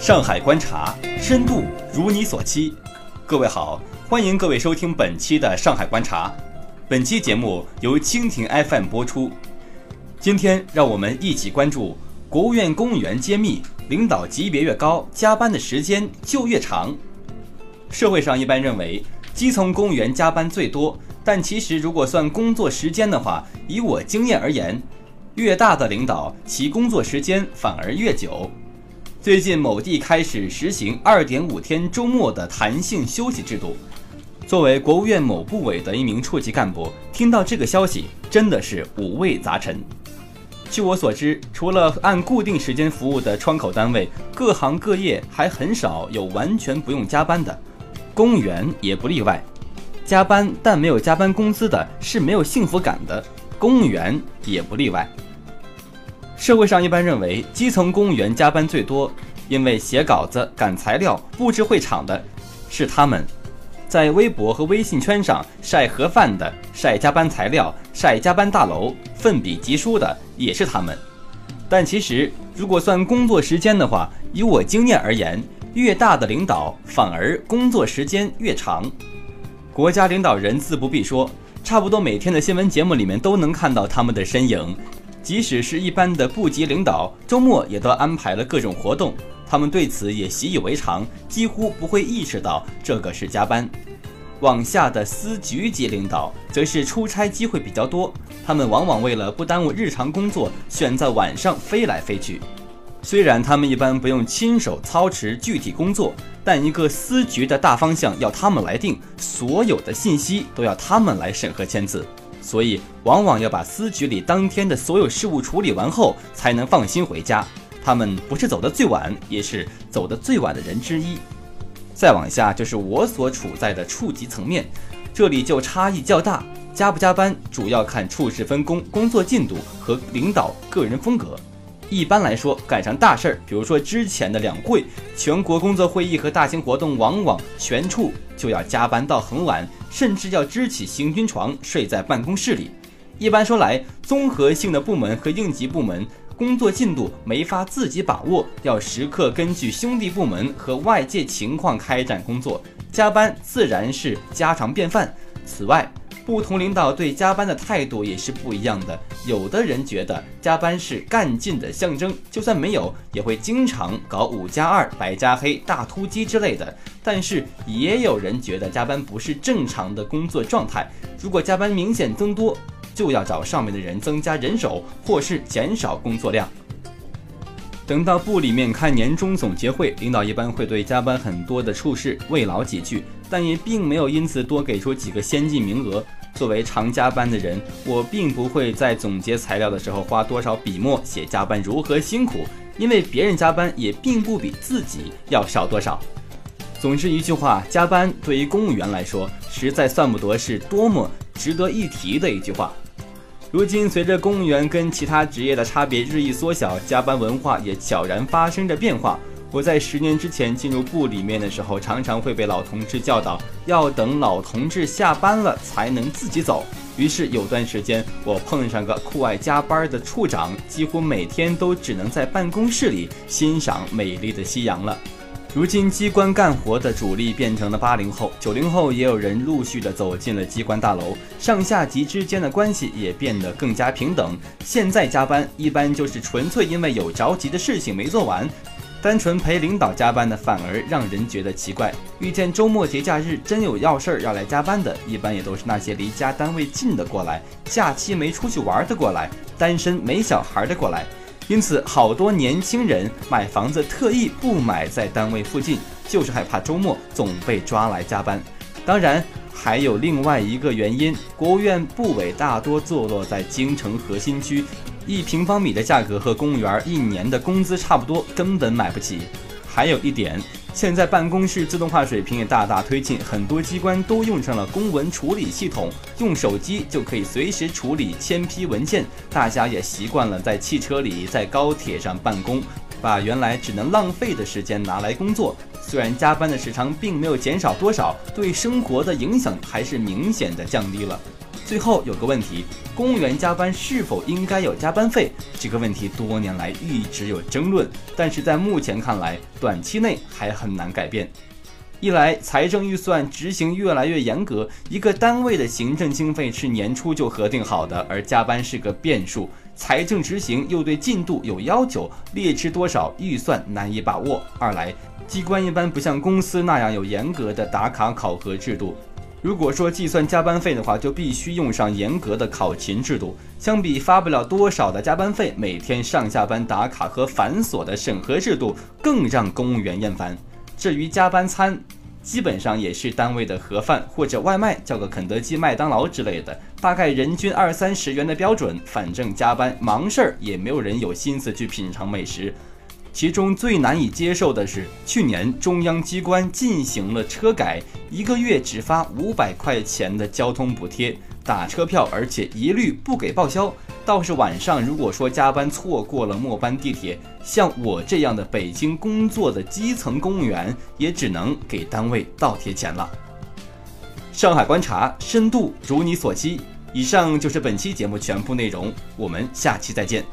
上海观察深度如你所期，各位好，欢迎各位收听本期的上海观察。本期节目由蜻蜓 FM 播出。今天让我们一起关注国务院公务员揭秘：领导级别越高，加班的时间就越长。社会上一般认为，基层公务员加班最多，但其实如果算工作时间的话，以我经验而言，越大的领导，其工作时间反而越久。最近某地开始实行二点五天周末的弹性休息制度。作为国务院某部委的一名处级干部，听到这个消息真的是五味杂陈。据我所知，除了按固定时间服务的窗口单位，各行各业还很少有完全不用加班的，公务员也不例外。加班但没有加班工资的是没有幸福感的，公务员也不例外。社会上一般认为，基层公务员加班最多，因为写稿子、赶材料、布置会场的是他们；在微博和微信圈上晒盒饭的、晒加班材料、晒加班大楼、奋笔疾书的也是他们。但其实，如果算工作时间的话，以我经验而言，越大的领导反而工作时间越长。国家领导人自不必说，差不多每天的新闻节目里面都能看到他们的身影。即使是一般的部级领导，周末也都安排了各种活动，他们对此也习以为常，几乎不会意识到这个是加班。往下的司局级领导则是出差机会比较多，他们往往为了不耽误日常工作，选在晚上飞来飞去。虽然他们一般不用亲手操持具体工作，但一个司局的大方向要他们来定，所有的信息都要他们来审核签字。所以，往往要把司局里当天的所有事务处理完后，才能放心回家。他们不是走得最晚，也是走得最晚的人之一。再往下就是我所处在的处级层面，这里就差异较大。加不加班，主要看处事分工、工作进度和领导个人风格。一般来说，赶上大事儿，比如说之前的两会、全国工作会议和大型活动，往往全处就要加班到很晚，甚至要支起行军床睡在办公室里。一般说来，综合性的部门和应急部门工作进度没法自己把握，要时刻根据兄弟部门和外界情况开展工作，加班自然是家常便饭。此外，不同领导对加班的态度也是不一样的。有的人觉得加班是干劲的象征，就算没有，也会经常搞五加二、白加黑、大突击之类的。但是也有人觉得加班不是正常的工作状态，如果加班明显增多，就要找上面的人增加人手，或是减少工作量。等到部里面开年终总结会，领导一般会对加班很多的处事慰劳几句，但也并没有因此多给出几个先进名额。作为常加班的人，我并不会在总结材料的时候花多少笔墨写加班如何辛苦，因为别人加班也并不比自己要少多少。总之一句话，加班对于公务员来说，实在算不得是多么值得一提的一句话。如今，随着公务员跟其他职业的差别日益缩小，加班文化也悄然发生着变化。我在十年之前进入部里面的时候，常常会被老同志教导，要等老同志下班了才能自己走。于是有段时间，我碰上个酷爱加班的处长，几乎每天都只能在办公室里欣赏美丽的夕阳了。如今，机关干活的主力变成了八零后、九零后，也有人陆续的走进了机关大楼，上下级之间的关系也变得更加平等。现在加班一般就是纯粹因为有着急的事情没做完。单纯陪领导加班的，反而让人觉得奇怪。遇见周末节假日真有要事儿要来加班的，一般也都是那些离家单位近的过来，假期没出去玩的过来，单身没小孩的过来。因此，好多年轻人买房子特意不买在单位附近，就是害怕周末总被抓来加班。当然，还有另外一个原因，国务院部委大多坐落在京城核心区。一平方米的价格和公务员一年的工资差不多，根本买不起。还有一点，现在办公室自动化水平也大大推进，很多机关都用上了公文处理系统，用手机就可以随时处理签批文件。大家也习惯了在汽车里、在高铁上办公，把原来只能浪费的时间拿来工作。虽然加班的时长并没有减少多少，对生活的影响还是明显的降低了。最后有个问题，公务员加班是否应该有加班费？这个问题多年来一直有争论，但是在目前看来，短期内还很难改变。一来，财政预算执行越来越严格，一个单位的行政经费是年初就核定好的，而加班是个变数，财政执行又对进度有要求，劣质多少预算难以把握。二来，机关一般不像公司那样有严格的打卡考核制度。如果说计算加班费的话，就必须用上严格的考勤制度。相比发不了多少的加班费，每天上下班打卡和繁琐的审核制度更让公务员厌烦。至于加班餐，基本上也是单位的盒饭或者外卖，叫个肯德基、麦当劳之类的，大概人均二三十元的标准。反正加班忙事儿，也没有人有心思去品尝美食。其中最难以接受的是，去年中央机关进行了车改，一个月只发五百块钱的交通补贴，打车票，而且一律不给报销。倒是晚上，如果说加班错过了末班地铁，像我这样的北京工作的基层公务员，也只能给单位倒贴钱了。上海观察，深度如你所期。以上就是本期节目全部内容，我们下期再见。